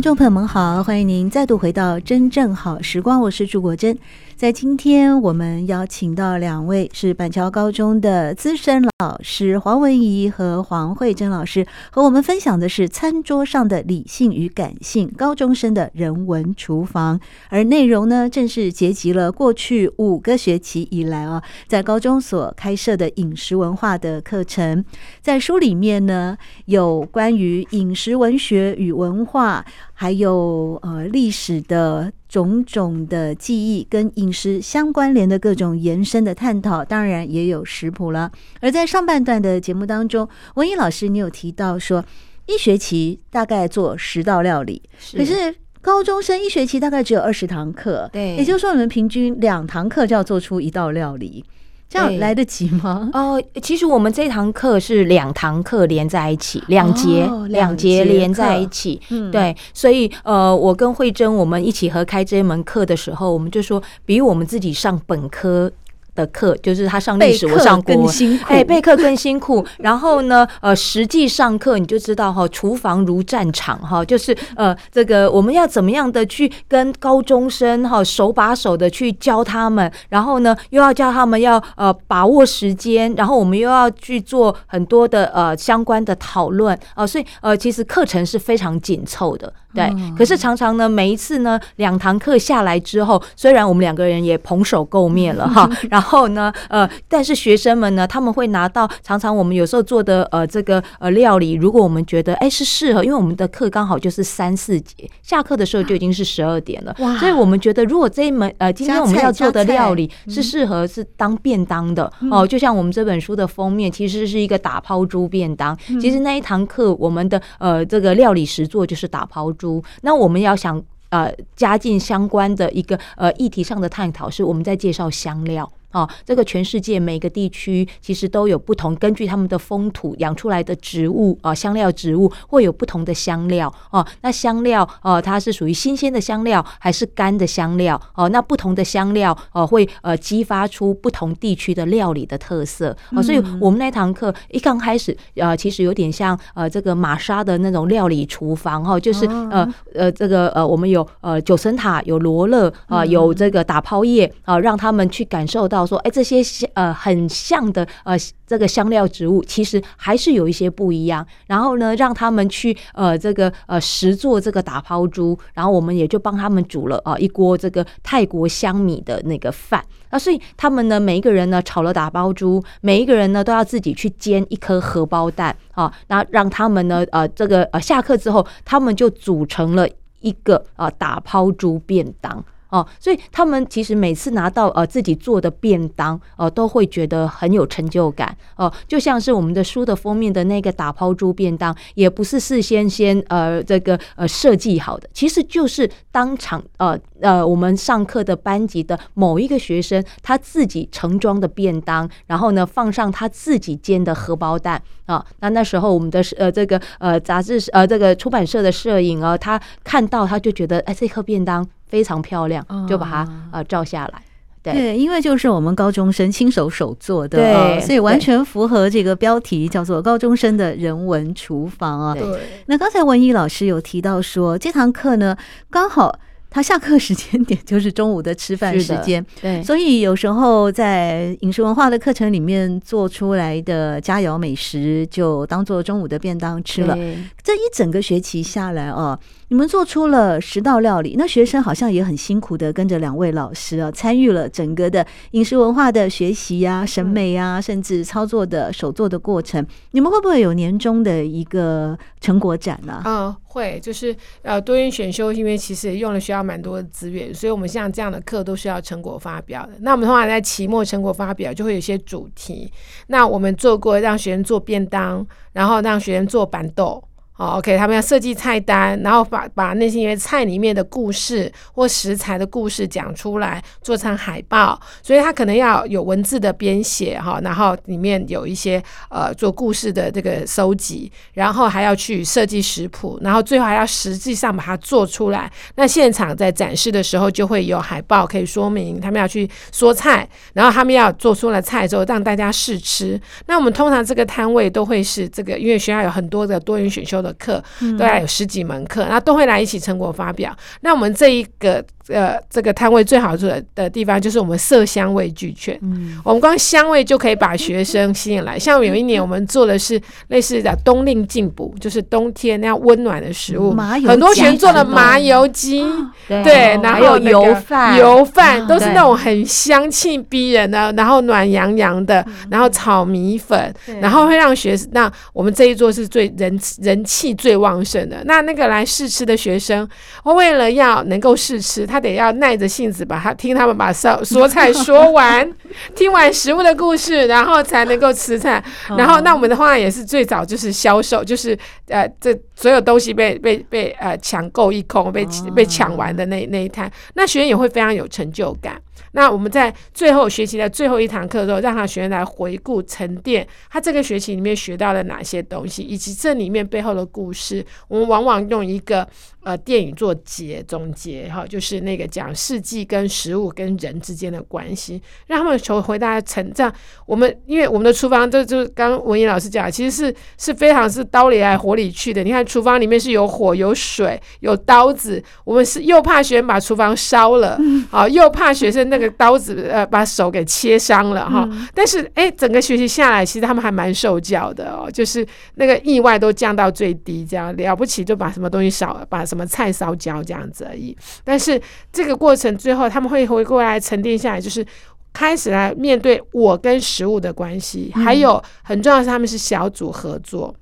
听众朋友们好，欢迎您再度回到《真正好时光》，我是朱国珍。在今天，我们邀请到两位是板桥高中的资深老师黄文仪和黄慧珍老师，和我们分享的是餐桌上的理性与感性，高中生的人文厨房。而内容呢，正是结集了过去五个学期以来啊，在高中所开设的饮食文化的课程。在书里面呢，有关于饮食文学与文化，还有呃历史的。种种的记忆跟饮食相关联的各种延伸的探讨，当然也有食谱了。而在上半段的节目当中，文仪老师你有提到说，一学期大概做十道料理，是可是高中生一学期大概只有二十堂课，对，也就是说你们平均两堂课就要做出一道料理。这样来得及吗？哦，其实我们这堂课是两堂课连在一起，两节两节连在一起。嗯，对，所以呃，我跟慧珍我们一起合开这一门课的时候，我们就说比我们自己上本科。的课就是他上历史，我上国文，哎，备课更辛苦。然后呢，呃，实际上课你就知道哈，厨房如战场哈，就是呃，这个我们要怎么样的去跟高中生哈手把手的去教他们，然后呢，又要教他们要呃把握时间，然后我们又要去做很多的呃相关的讨论啊，所以呃，其实课程是非常紧凑的。对，可是常常呢，每一次呢，两堂课下来之后，虽然我们两个人也蓬手垢面了哈，然后呢，呃，但是学生们呢，他们会拿到常常我们有时候做的呃这个呃料理，如果我们觉得哎是适合，因为我们的课刚好就是三四节，下课的时候就已经是十二点了，哇，所以我们觉得如果这一门呃今天我们要做的料理是适合是当便当的。哦，就像我们这本书的封面其实是一个打抛猪便当，其实那一堂课我们的呃这个料理实作就是打抛猪。那我们要想呃加进相关的一个呃议题上的探讨，是我们在介绍香料。哦，这个全世界每个地区其实都有不同，根据他们的风土养出来的植物啊，香料植物会有不同的香料哦。那香料呃，它是属于新鲜的香料还是干的香料？哦，那不同的香料呃会呃激发出不同地区的料理的特色哦。所以我们那堂课一刚开始呃，其实有点像呃这个玛莎的那种料理厨房哈，就是呃呃这个呃我们有呃九层塔，有罗勒啊，有这个打抛叶啊，让他们去感受到。说哎，这些呃很像的呃这个香料植物，其实还是有一些不一样。然后呢，让他们去呃这个呃实做这个打抛猪，然后我们也就帮他们煮了啊、呃、一锅这个泰国香米的那个饭。那所以他们呢，每一个人呢炒了打抛猪，每一个人呢都要自己去煎一颗荷包蛋啊。那让他们呢呃这个呃下课之后，他们就组成了一个啊、呃、打抛猪便当。哦，所以他们其实每次拿到呃自己做的便当，呃都会觉得很有成就感。哦、就像是我们的书的封面的那个打抛猪便当，也不是事先先呃这个呃设计好的，其实就是当场呃呃我们上课的班级的某一个学生他自己盛装的便当，然后呢放上他自己煎的荷包蛋啊、呃，那那时候我们的呃这个呃杂志呃这个出版社的摄影啊、呃，他看到他就觉得哎这颗便当。非常漂亮，就把它呃照下来。对，对，因为就是我们高中生亲手手做的，对，所以完全符合这个标题，叫做“高中生的人文厨房”啊。对，那刚才文艺老师有提到说，这堂课呢刚好。他下课时间点就是中午的吃饭时间，对，所以有时候在饮食文化的课程里面做出来的佳肴美食，就当做中午的便当吃了。这一整个学期下来哦，你们做出了十道料理，那学生好像也很辛苦的跟着两位老师啊，参与了整个的饮食文化的学习呀、审美呀、啊，甚至操作的手作的过程。你们会不会有年终的一个成果展呢、嗯，会，就是呃多元选修，因为其实用了学校蛮多的资源，所以我们像这样的课都是要成果发表的。那我们通常在期末成果发表就会有一些主题。那我们做过让学生做便当，然后让学生做板豆。哦，OK，他们要设计菜单，然后把把那些菜里面的故事或食材的故事讲出来，做成海报。所以他可能要有文字的编写哈，然后里面有一些呃做故事的这个收集，然后还要去设计食谱，然后最后还要实际上把它做出来。那现场在展示的时候就会有海报可以说明他们要去说菜，然后他们要做出了菜之后让大家试吃。那我们通常这个摊位都会是这个，因为学校有很多的多元选修的。课都要有十几门课，那都会来一起成果发表。那我们这一个。呃，这个摊位最好的的地方就是我们色香味俱全。嗯，我们光香味就可以把学生吸引来。像有一年我们做的是类似的冬令进补，就是冬天那样温暖的食物。麻油很多学生做了麻油鸡，对，然后油饭，油饭都是那种很香气逼人的，然后暖洋洋的，然后炒米粉，然后会让学生。那我们这一桌是最人人气最旺盛的。那那个来试吃的学生，为了要能够试吃，他。得要耐着性子把他听他们把说说菜说完，听完食物的故事，然后才能够吃菜。然后那我们的话也是最早就是销售，就是呃这所有东西被被被呃抢购一空，被被抢完的那那一摊，那学员也会非常有成就感。那我们在最后学习的最后一堂课的时候，让他学员来回顾沉淀他这个学期里面学到了哪些东西，以及这里面背后的故事。我们往往用一个呃电影做结总结哈，就是那个讲世纪跟食物跟人之间的关系，让他们求回答成长。我们因为我们的厨房就就刚刚文怡老师讲，其实是是非常是刀里来火里去的。你看厨房里面是有火有水有刀子，我们是又怕学生把厨房烧了，啊，又怕学生那个。刀子呃，把手给切伤了哈，嗯、但是哎，整个学习下来，其实他们还蛮受教的哦，就是那个意外都降到最低，这样了不起就把什么东西烧，把什么菜烧焦这样子而已。但是这个过程最后他们会回过来沉淀下来，就是开始来面对我跟食物的关系，嗯、还有很重要的是他们是小组合作，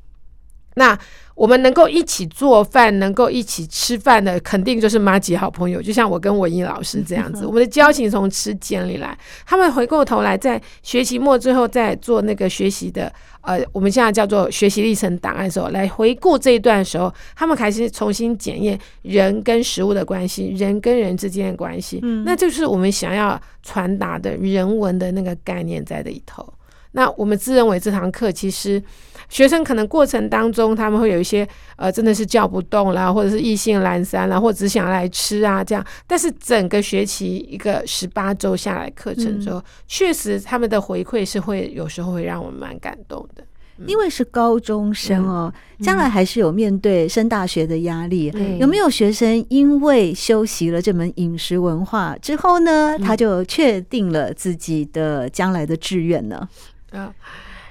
那。我们能够一起做饭，能够一起吃饭的，肯定就是妈吉好朋友。就像我跟文英老师这样子，我们的交情从吃建立来。他们回过头来，在学期末最后再做那个学习的，呃，我们现在叫做学习历程档案的时候，来回顾这一段的时候，他们开始重新检验人跟食物的关系，人跟人之间的关系。嗯，那就是我们想要传达的人文的那个概念在里头。那我们自认为这堂课其实。学生可能过程当中，他们会有一些呃，真的是叫不动啦，或者是意兴阑珊啦，或者只想来吃啊这样。但是整个学期一个十八周下来课程之后，嗯、确实他们的回馈是会有时候会让我们蛮感动的。嗯、因为是高中生哦，嗯、将来还是有面对升大学的压力。嗯、有没有学生因为修习了这门饮食文化之后呢，嗯、他就确定了自己的将来的志愿呢？啊。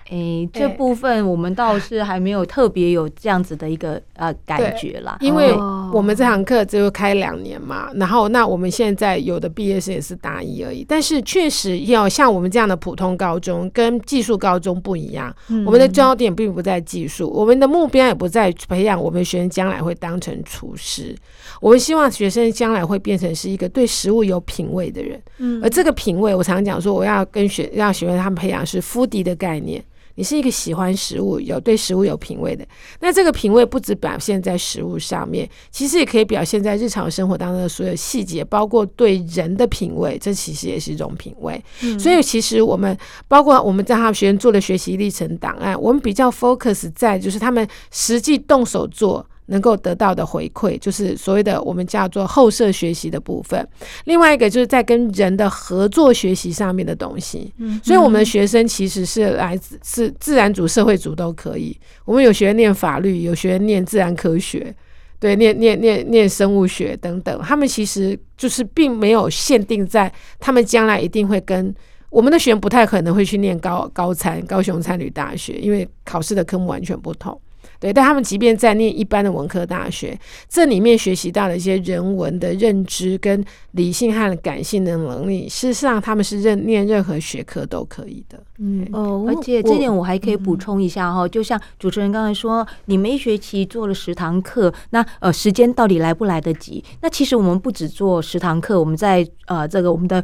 诶、欸，这部分我们倒是还没有特别有这样子的一个呃感觉啦，因为我们这堂课只有开两年嘛，然后那我们现在有的毕业生也是大一而已，但是确实要像我们这样的普通高中跟技术高中不一样，嗯、我们的焦点并不在技术，我们的目标也不在培养我们学生将来会当成厨师，我们希望学生将来会变成是一个对食物有品味的人，嗯，而这个品味，我常讲说，我要跟学让学生他们培养是 foodie 的概念。你是一个喜欢食物、有对食物有品味的，那这个品味不只表现在食物上面，其实也可以表现在日常生活当中的所有细节，包括对人的品味，这其实也是一种品味。嗯、所以，其实我们包括我们在他们学院做的学习历程档案，我们比较 focus 在就是他们实际动手做。能够得到的回馈，就是所谓的我们叫做后设学习的部分。另外一个就是在跟人的合作学习上面的东西。嗯，所以我们的学生其实是来自是自然组、社会组都可以。我们有学员念法律，有学员念自然科学，对，念念念念生物学等等。他们其实就是并没有限定在他们将来一定会跟我们的学员不太可能会去念高高参高雄参旅大学，因为考试的科目完全不同。对，但他们即便在念一般的文科大学，这里面学习到了一些人文的认知跟理性和感性的能力，事实上他们是任念任何学科都可以的。嗯哦，而且这点我还可以补充一下哈，嗯、就像主持人刚才说，你们一学期做了十堂课，那呃时间到底来不来得及？那其实我们不只做十堂课，我们在呃这个我们的。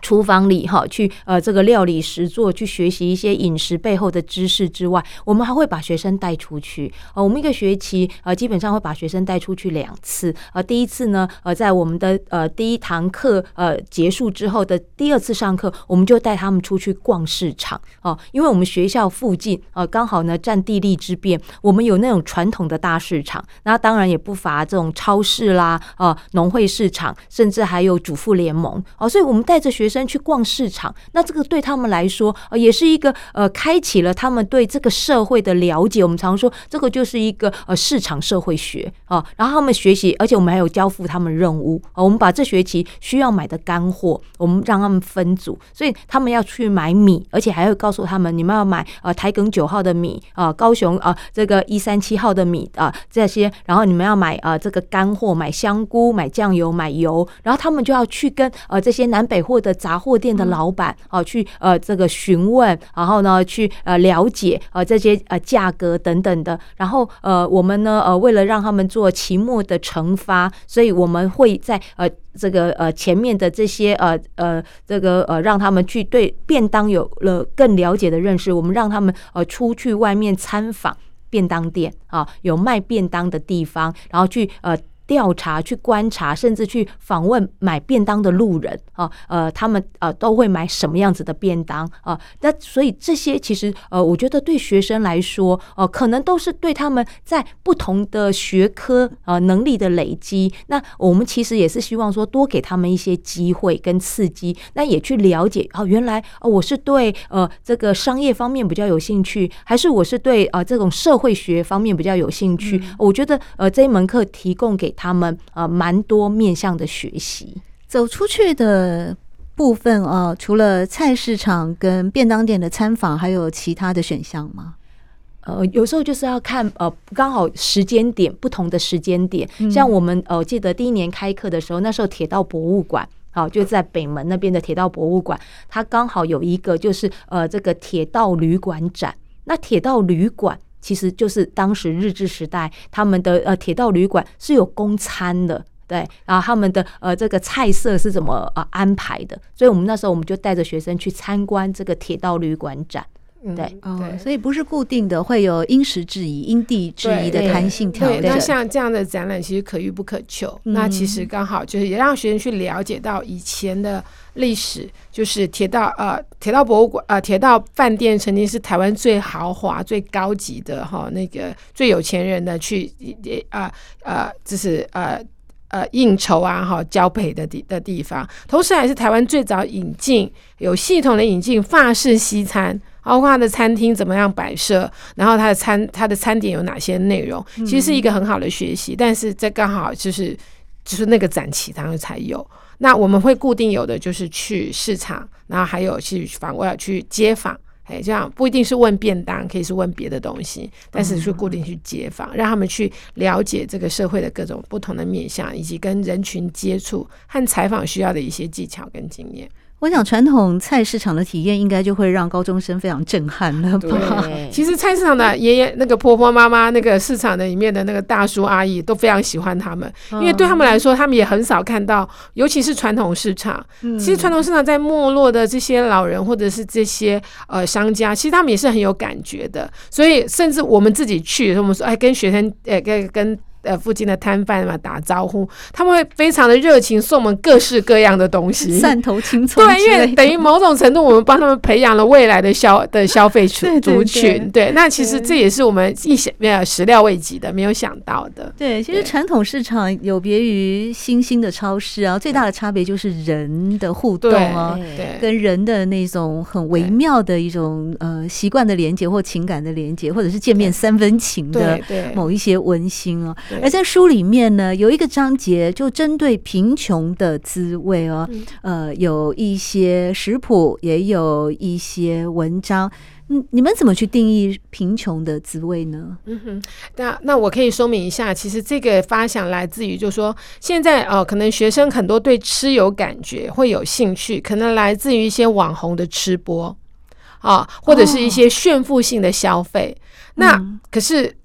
厨房里哈，去呃这个料理实作，去学习一些饮食背后的知识之外，我们还会把学生带出去。呃，我们一个学期呃基本上会把学生带出去两次。呃，第一次呢，呃，在我们的呃第一堂课呃结束之后的第二次上课，我们就带他们出去逛市场哦，因为我们学校附近呃刚好呢占地利之便，我们有那种传统的大市场，那当然也不乏这种超市啦，呃农会市场，甚至还有主妇联盟哦，所以我们带着学生去逛市场，那这个对他们来说，呃，也是一个呃，开启了他们对这个社会的了解。我们常说，这个就是一个呃市场社会学啊，然后他们学习，而且我们还有交付他们任务，啊，我们把这学期需要买的干货，我们让他们分组，所以他们要去买米，而且还会告诉他们，你们要买呃台梗九号的米啊，高雄啊，这个一三七号的米啊，这些，然后你们要买呃这个干货，买香菇，买酱油，买油，然后他们就要去跟呃这些南北货的。杂货店的老板啊，去呃这个询问，然后呢去呃了解呃这些呃价格等等的，然后呃我们呢呃为了让他们做期末的惩罚，所以我们会在呃这个呃前面的这些呃呃这个呃让他们去对便当有了更了解的认识，我们让他们呃出去外面参访便当店啊，有卖便当的地方，然后去呃。调查、去观察，甚至去访问买便当的路人啊，呃，他们呃都会买什么样子的便当啊？那所以这些其实呃，我觉得对学生来说，呃，可能都是对他们在不同的学科呃能力的累积。那我们其实也是希望说，多给他们一些机会跟刺激，那也去了解哦，原来哦，我是对呃这个商业方面比较有兴趣，还是我是对呃这种社会学方面比较有兴趣？嗯、我觉得呃这一门课提供给。他们呃蛮多面向的学习，走出去的部分啊、呃，除了菜市场跟便当店的餐访，还有其他的选项吗？呃，有时候就是要看呃，刚好时间点不同的时间点，像我们呃，记得第一年开课的时候，那时候铁道博物馆好、呃、就在北门那边的铁道博物馆，它刚好有一个就是呃这个铁道旅馆展，那铁道旅馆。其实就是当时日治时代他们的呃铁道旅馆是有供餐的，对，然后他们的呃这个菜色是怎么呃安排的，所以我们那时候我们就带着学生去参观这个铁道旅馆展，对，嗯、哦，所以不是固定的，会有因时制宜、因地制宜的弹性调整。那像这样的展览其实可遇不可求，嗯、那其实刚好就是也让学生去了解到以前的。历史就是铁道呃，铁道博物馆呃，铁道饭店曾经是台湾最豪华、最高级的哈，那个最有钱人的去呃呃，就是呃呃应酬啊哈交配的地的地方，同时还是台湾最早引进有系统的引进法式西餐，包括它的餐厅怎么样摆设，然后它的餐它的餐点有哪些内容，其实是一个很好的学习。嗯、但是这刚好就是就是那个展期当中才有。那我们会固定有的就是去市场，然后还有去访问、去街访，哎，这样不一定是问便当，可以是问别的东西，但是是固定去街访，让他们去了解这个社会的各种不同的面向，以及跟人群接触和采访需要的一些技巧跟经验。我想传统菜市场的体验应该就会让高中生非常震撼了吧？其实菜市场的爷爷、那个婆婆、妈妈、那个市场的里面的那个大叔阿姨都非常喜欢他们，因为对他们来说，他们也很少看到，尤其是传统市场。其实传统市场在没落的这些老人或者是这些呃商家，其实他们也是很有感觉的。所以甚至我们自己去，我们说哎，跟学生哎跟跟。呃，附近的摊贩嘛，打招呼，他们会非常的热情，送我们各式各样的东西，汕头青葱。对，因为等于某种程度，我们帮他们培养了未来的消的消费群族群。对，那其实这也是我们意想没有始料未及的，没有想到的。对，其实传统市场有别于新兴的超市啊，最大的差别就是人的互动啊，对，跟人的那种很微妙的一种呃习惯的连接或情感的连接，或者是见面三分情的某一些温馨啊。而在书里面呢，有一个章节就针对贫穷的滋味哦，嗯、呃，有一些食谱，也有一些文章。嗯，你们怎么去定义贫穷的滋味呢？嗯哼，那那我可以说明一下，其实这个发想来自于，就是说现在哦，可能学生很多对吃有感觉，会有兴趣，可能来自于一些网红的吃播啊，或者是一些炫富性的消费。哦、那、嗯、可是。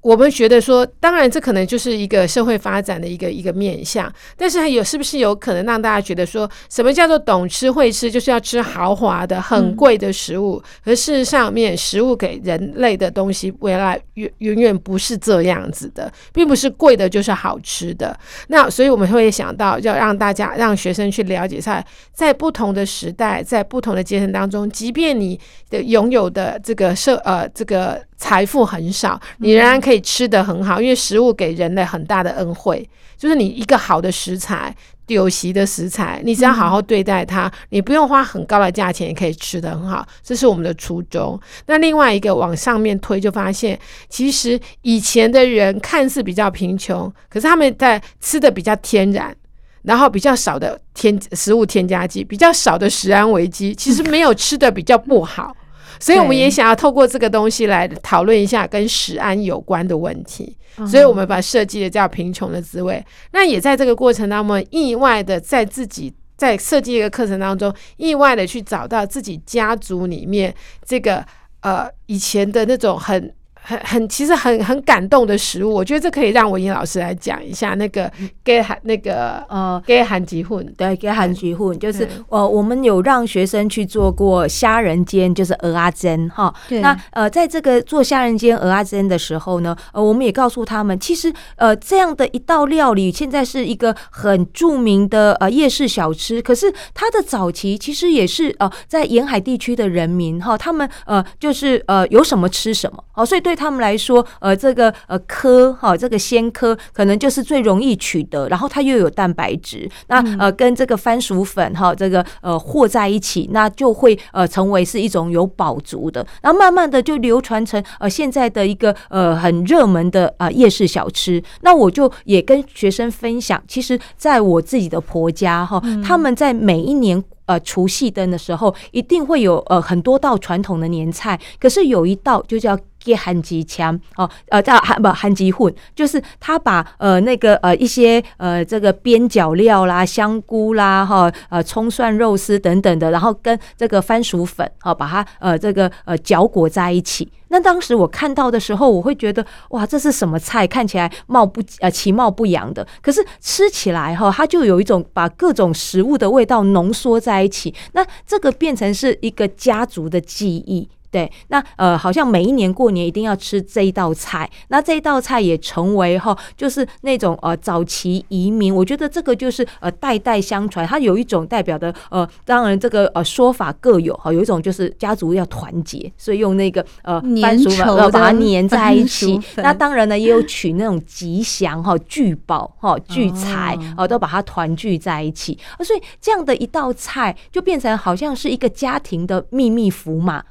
我们觉得说，当然这可能就是一个社会发展的一个一个面向，但是还有是不是有可能让大家觉得说，什么叫做懂吃会吃，就是要吃豪华的、很贵的食物？而事实上面，食物给人类的东西，未来远远远不是这样子的，并不是贵的就是好吃的。那所以我们会想到，要让大家让学生去了解一下，在不同的时代，在不同的阶层当中，即便你的拥有的这个社呃这个。财富很少，你仍然可可以吃得很好，因为食物给人类很大的恩惠。就是你一个好的食材，丢席的食材，你只要好好对待它，你不用花很高的价钱也可以吃得很好。这是我们的初衷。那另外一个往上面推，就发现其实以前的人看似比较贫穷，可是他们在吃的比较天然，然后比较少的添食物添加剂，比较少的食安危机，其实没有吃的比较不好。所以我们也想要透过这个东西来讨论一下跟食安有关的问题，所以我们把设计的叫贫穷的滋味。那也在这个过程当中，意外的在自己在设计一个课程当中，意外的去找到自己家族里面这个呃以前的那种很。很很其实很很感动的食物，我觉得这可以让文英老师来讲一下那个给韩那个呃给韩吉混对给韩吉混就是呃我们有让学生去做过虾仁煎，就是蚵仔煎哈。那呃在这个做虾仁煎蚵仔煎的时候呢，呃我们也告诉他们，其实呃这样的一道料理现在是一个很著名的呃夜市小吃，可是它的早期其实也是呃在沿海地区的人民哈，他们呃就是呃有什么吃什么哦，所以对。他们来说，呃，这个呃科哈，这个鲜科可能就是最容易取得，然后它又有蛋白质，那呃跟这个番薯粉哈，这个呃和在一起，那就会呃成为是一种有饱足的，然后慢慢的就流传成呃现在的一个呃很热门的啊夜市小吃。那我就也跟学生分享，其实在我自己的婆家哈，他们在每一年。呃，除夕灯的时候，一定会有呃很多道传统的年菜，可是有一道就叫给韩吉枪哦，呃叫韩不韩吉混，就是他把呃那个呃一些呃这个边角料啦、香菇啦哈呃葱蒜肉丝等等的，然后跟这个番薯粉哦把它呃这个呃搅裹在一起。那当时我看到的时候，我会觉得哇，这是什么菜？看起来貌不呃其貌不扬的，可是吃起来哈，它就有一种把各种食物的味道浓缩在一起。那这个变成是一个家族的记忆。对，那呃，好像每一年过年一定要吃这一道菜，那这一道菜也成为哈，就是那种呃早期移民，我觉得这个就是呃代代相传，它有一种代表的呃，当然这个呃说法各有哈，有一种就是家族要团结，所以用那个呃番薯粉把它粘在一起，那当然呢也有取那种吉祥哈聚宝哈聚财啊，都把它团聚在一起，所以这样的一道菜就变成好像是一个家庭的秘密符码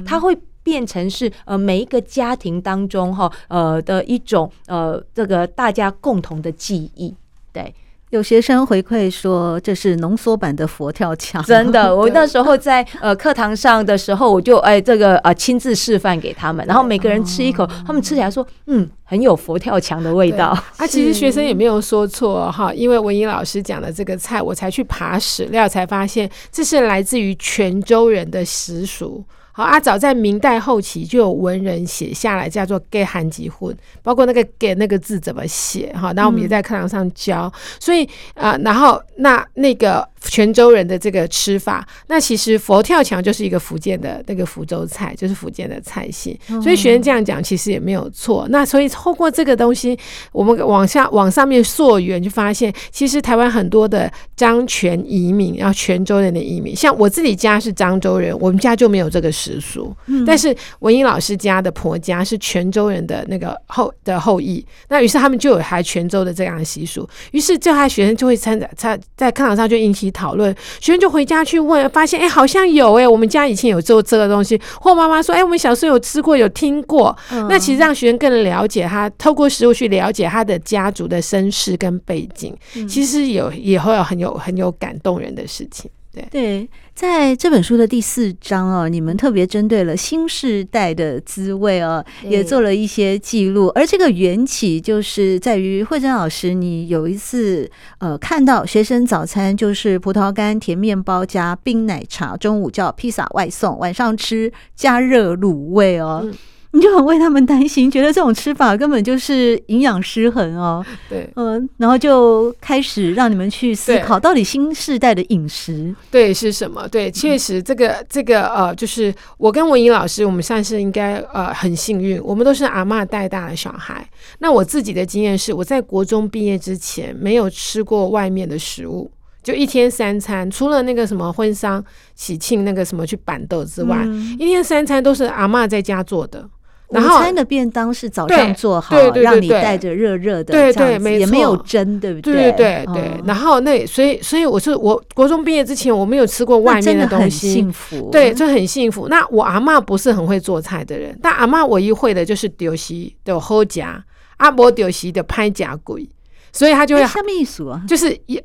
啊。它会变成是呃每一个家庭当中哈呃的一种呃这个大家共同的记忆。对，有学生回馈说这是浓缩版的佛跳墙。真的，我那时候在呃 课堂上的时候，我就哎这个呃亲自示范给他们，然后每个人吃一口，他们吃起来说嗯很有佛跳墙的味道。啊，其实学生也没有说错哈，因为文英老师讲的这个菜，我才去爬史料才发现这是来自于泉州人的习俗。好啊，早在明代后期就有文人写下来，叫做“给韩吉混”，包括那个“给”那个字怎么写哈，那我们也在课堂上教，所以啊、呃，然后那那个。泉州人的这个吃法，那其实佛跳墙就是一个福建的那个福州菜，就是福建的菜系。所以学生这样讲其实也没有错。那所以透过这个东西，我们往下往上面溯源，就发现其实台湾很多的漳泉移民，然后泉州人的移民，像我自己家是漳州人，我们家就没有这个习俗。但是文英老师家的婆家是泉州人的那个后的后裔，那于是他们就有还泉州的这样的习俗，于是这还学生就会参在在课堂上就引起。讨论，学生就回家去问，发现哎，好像有哎，我们家以前有做这个东西，或妈妈说哎，我们小时候有吃过，有听过。嗯、那其实让学生更了解他，透过食物去了解他的家族的身世跟背景，嗯、其实有也会有很有很有感动人的事情。对对，在这本书的第四章哦，你们特别针对了新世代的滋味哦，也做了一些记录。而这个缘起就是在于慧珍老师，你有一次呃看到学生早餐就是葡萄干甜面包加冰奶茶，中午叫披萨外送，晚上吃加热卤味哦。嗯你就很为他们担心，觉得这种吃法根本就是营养失衡哦。对，嗯，然后就开始让你们去思考，到底新世代的饮食对，是什么？对，确实这个这个呃，就是我跟文怡老师，我们算是应该呃很幸运，我们都是阿嬷带大的小孩。那我自己的经验是，我在国中毕业之前没有吃过外面的食物，就一天三餐，除了那个什么婚丧喜庆那个什么去板豆之外，嗯、一天三餐都是阿嬷在家做的。午餐的便当是早上做好，让你带着热热的，对对，没，也没有蒸，对不对？对对对。然后那所以所以我是我国中毕业之前我没有吃过外面的东西，幸福，对，就很幸福。那我阿嬷不是很会做菜的人，但阿嬷唯一会的就是丢席的好夹，阿伯丢席的拍夹鬼，所以他就会什么意思啊？就是也。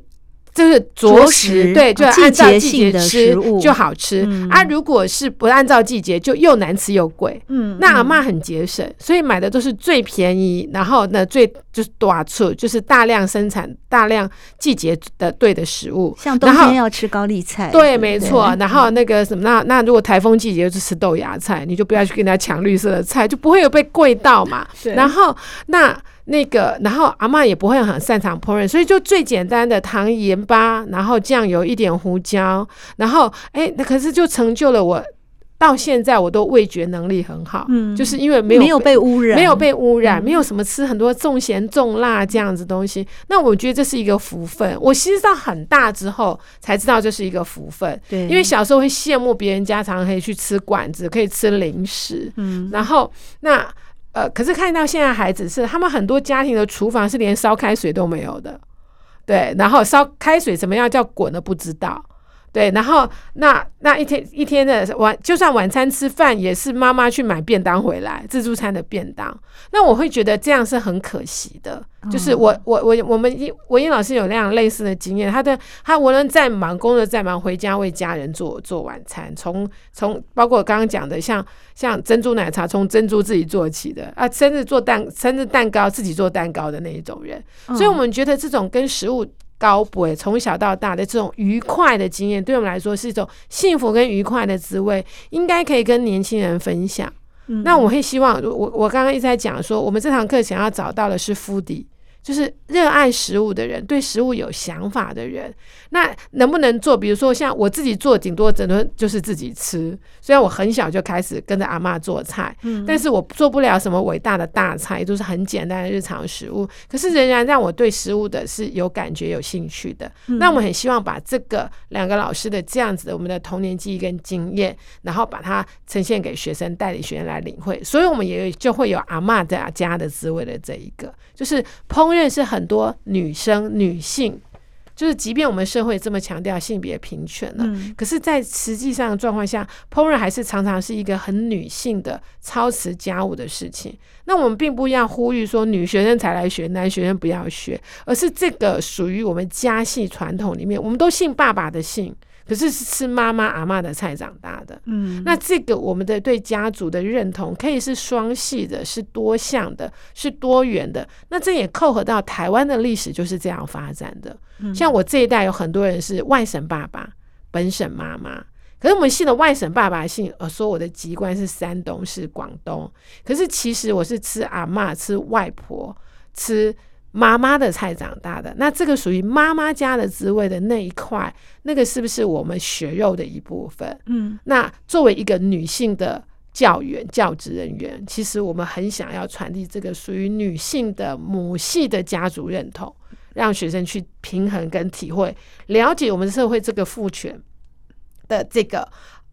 就是着实对，就按照季节吃就好吃。嗯、啊，如果是不按照季节，就又难吃又贵。嗯，那阿妈很节省，所以买的都是最便宜，然后呢最就是短促，就是大量生产、大量季节的对的食物。像冬天要吃高丽菜，对，没错。然后那个什么，那那如果台风季节就吃豆芽菜，你就不要去跟人家抢绿色的菜，就不会有被贵到嘛。然后那。那个，然后阿嬷也不会很擅长烹饪，所以就最简单的糖盐巴，然后酱油一点胡椒，然后哎，那可是就成就了我到现在我都味觉能力很好，嗯，就是因为没有没有被污染，没有被污染，没有什么吃很多重咸重辣这样子东西，那我觉得这是一个福分。我其实到很大之后才知道这是一个福分，对，因为小时候会羡慕别人家常常可以去吃馆子，可以吃零食，嗯，然后那。呃，可是看到现在孩子是，他们很多家庭的厨房是连烧开水都没有的，对，然后烧开水怎么样叫滚都不知道。对，然后那那一天一天的晚，就算晚餐吃饭也是妈妈去买便当回来，自助餐的便当。那我会觉得这样是很可惜的。就是我我我我们文英老师有那样类似的经验，他的他无论再忙，工作再忙，回家为家人做做晚餐，从从包括我刚刚讲的，像像珍珠奶茶，从珍珠自己做起的啊，生日做蛋生日蛋糕自己做蛋糕的那一种人。所以我们觉得这种跟食物。高博从小到大的这种愉快的经验，对我们来说是一种幸福跟愉快的滋味，应该可以跟年轻人分享。嗯、那我会希望，我我刚刚一直在讲说，我们这堂课想要找到的是 foodie。就是热爱食物的人，对食物有想法的人，那能不能做？比如说像我自己做，顶多整顿就是自己吃。虽然我很小就开始跟着阿妈做菜，嗯，但是我做不了什么伟大的大菜，都是很简单的日常食物。可是仍然让我对食物的是有感觉、有兴趣的。嗯，那我们很希望把这个两个老师的这样子的我们的童年记忆跟经验，然后把它呈现给学生，带领学生来领会。所以我们也就会有阿妈在家的滋味的这一个，就是烹。认识很多女生、女性，就是即便我们社会这么强调性别平权了，嗯、可是，在实际上的状况下，烹饪还是常常是一个很女性的操持家务的事情。那我们并不要呼吁说女学生才来学，男学生不要学，而是这个属于我们家系传统里面，我们都姓爸爸的姓。可是是吃妈妈阿妈的菜长大的，嗯，那这个我们的对家族的认同可以是双系的，是多项的，是多元的。那这也扣合到台湾的历史就是这样发展的。像我这一代有很多人是外省爸爸，本省妈妈。可是我们姓的外省爸爸姓，呃，说我的籍贯是山东，是广东。可是其实我是吃阿妈，吃外婆，吃。妈妈的菜长大的，那这个属于妈妈家的滋味的那一块，那个是不是我们血肉的一部分？嗯，那作为一个女性的教员、教职人员，其实我们很想要传递这个属于女性的母系的家族认同，让学生去平衡跟体会，了解我们社会这个父权的这个。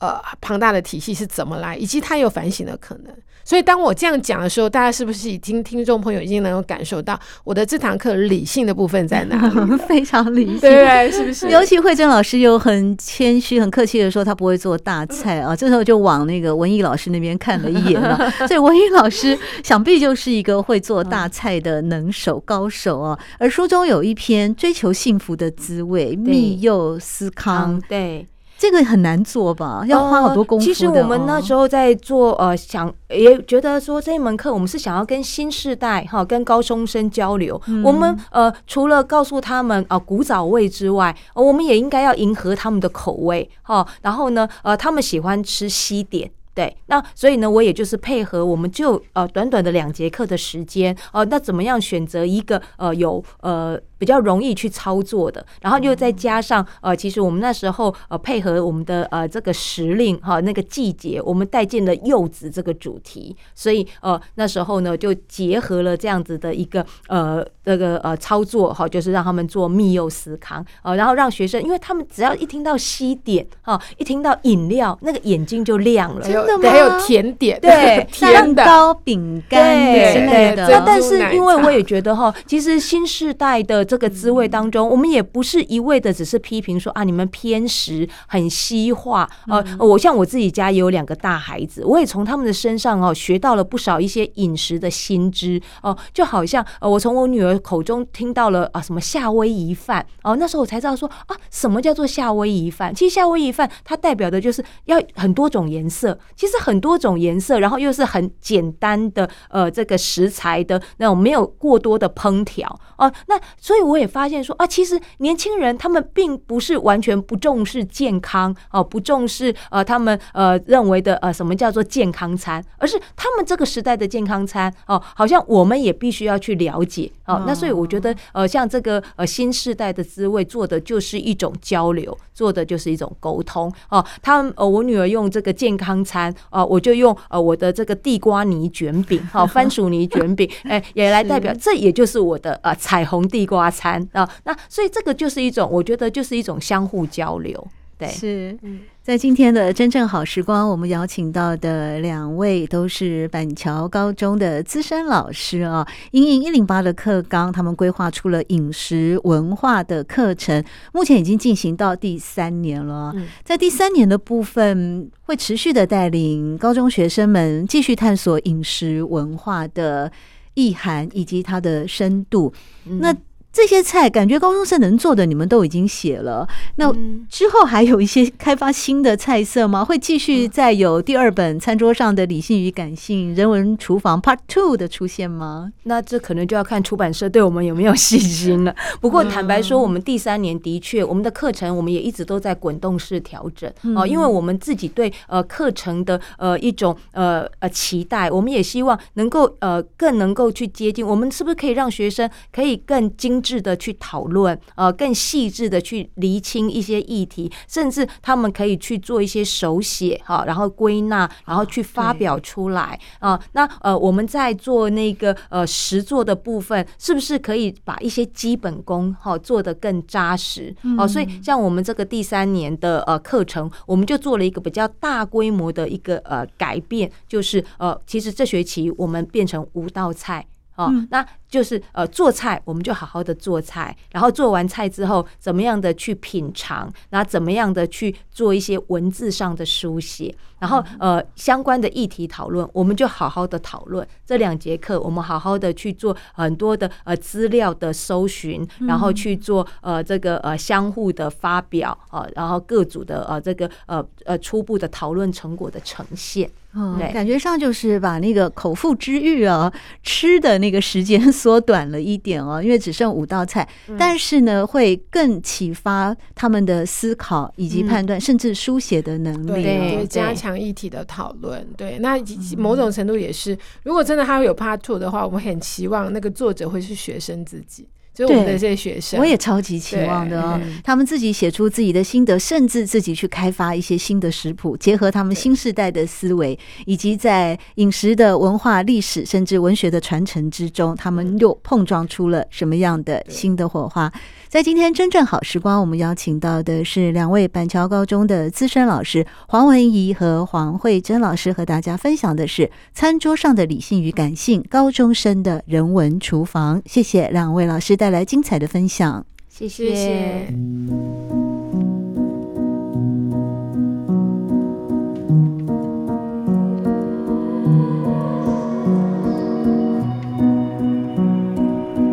呃庞大的体系是怎么来，以及他有反省的可能。所以当我这样讲的时候，大家是不是已经听众朋友已经能够感受到我的这堂课理性的部分在哪里？非常理性，对，是不是？尤其惠珍老师又很谦虚、很客气的说，他不会做大菜啊。这时候就往那个文艺老师那边看了一眼了。所以文艺老师想必就是一个会做大菜的能手高手啊。而书中有一篇《追求幸福的滋味》，密柚思康，对。这个很难做吧？要花好多功夫的。其实我们那时候在做，呃，想也觉得说这一门课，我们是想要跟新世代哈，跟高中生交流。我们呃，除了告诉他们啊古早味之外，我们也应该要迎合他们的口味哈。然后呢，呃，他们喜欢吃西点，对，那所以呢，我也就是配合，我们就呃短短的两节课的时间，呃，那怎么样选择一个呃有呃。比较容易去操作的，然后又再加上呃，其实我们那时候呃配合我们的呃这个时令哈那个季节，我们带进了柚子这个主题，所以呃那时候呢就结合了这样子的一个呃这个呃操作哈，就是让他们做蜜柚思康。呃，然后让学生，因为他们只要一听到西点哈，一听到饮料，那个眼睛就亮了，还有甜点，对，蛋糕、饼干之类的。那但是因为我也觉得哈，其实新世代的。这个滋味当中，我们也不是一味的只是批评说啊，你们偏食很西化。呃，我像我自己家也有两个大孩子，我也从他们的身上哦学到了不少一些饮食的新知哦，就好像呃，我从我女儿口中听到了啊什么夏威夷饭哦，那时候我才知道说啊，什么叫做夏威夷饭？其实夏威夷饭它代表的就是要很多种颜色，其实很多种颜色，然后又是很简单的呃这个食材的那种没有过多的烹调哦，那所以。我也发现说啊，其实年轻人他们并不是完全不重视健康哦，不重视呃他们呃认为的呃什么叫做健康餐，而是他们这个时代的健康餐哦，好像我们也必须要去了解哦。那所以我觉得呃像这个呃新世代的滋味做的就是一种交流，做的就是一种沟通哦。他们呃我女儿用这个健康餐哦，我就用呃我的这个地瓜泥卷饼好，番薯泥卷饼哎也来代表，这也就是我的呃彩虹地瓜餐啊，那所以这个就是一种，我觉得就是一种相互交流。对，是在今天的真正好时光，我们邀请到的两位都是板桥高中的资深老师啊。因应一零八的课纲，他们规划出了饮食文化的课程，目前已经进行到第三年了。在第三年的部分，会持续的带领高中学生们继续探索饮食文化的意涵以及它的深度。那这些菜感觉高中生能做的，你们都已经写了。那之后还有一些开发新的菜色吗？会继续再有第二本《餐桌上的理性与感性：人文厨房 Part Two》的出现吗？那这可能就要看出版社对我们有没有信心了。不过坦白说，我们第三年的确，我们的课程我们也一直都在滚动式调整哦，因为我们自己对呃课程的呃一种呃呃期待，我们也希望能够呃更能够去接近。我们是不是可以让学生可以更精致的去讨论，呃，更细致的去厘清一些议题，甚至他们可以去做一些手写，哈，然后归纳，然后去发表出来啊。那呃，我们在做那个呃实作的部分，是不是可以把一些基本功哈做得更扎实？哦，所以像我们这个第三年的呃课程，我们就做了一个比较大规模的一个呃改变，就是呃，其实这学期我们变成五道菜。哦，那就是呃，做菜我们就好好的做菜，然后做完菜之后，怎么样的去品尝，然后怎么样的去做一些文字上的书写，然后呃，相关的议题讨论，我们就好好的讨论。这两节课，我们好好的去做很多的呃资料的搜寻，然后去做呃这个呃相互的发表啊，然后各组的呃这个呃呃初步的讨论成果的呈现。嗯，感觉上就是把那个口腹之欲啊，吃的那个时间 缩短了一点哦，因为只剩五道菜，但是呢，会更启发他们的思考以及判断，甚至书写的能力，对，加强议题的讨论。对，那某种程度也是，如果真的他会有 Part Two 的话，我们很期望那个作者会是学生自己。就是我们的这些学生，我也超级期望的哦。他们自己写出自己的心得，甚至自己去开发一些新的食谱，结合他们新时代的思维，以及在饮食的文化、历史甚至文学的传承之中，他们又碰撞出了什么样的新的火花？在今天真正好时光，我们邀请到的是两位板桥高中的资深老师黄文怡和黄慧珍老师，和大家分享的是餐桌上的理性与感性，高中生的人文厨房。谢谢两位老师带来精彩的分享，谢谢。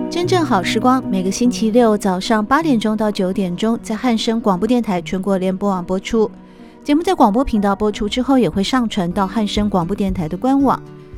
真正好时光，每个星期六早上八点钟到九点钟，在汉声广播电台全国联播网播出。节目在广播频道播出之后，也会上传到汉声广播电台的官网。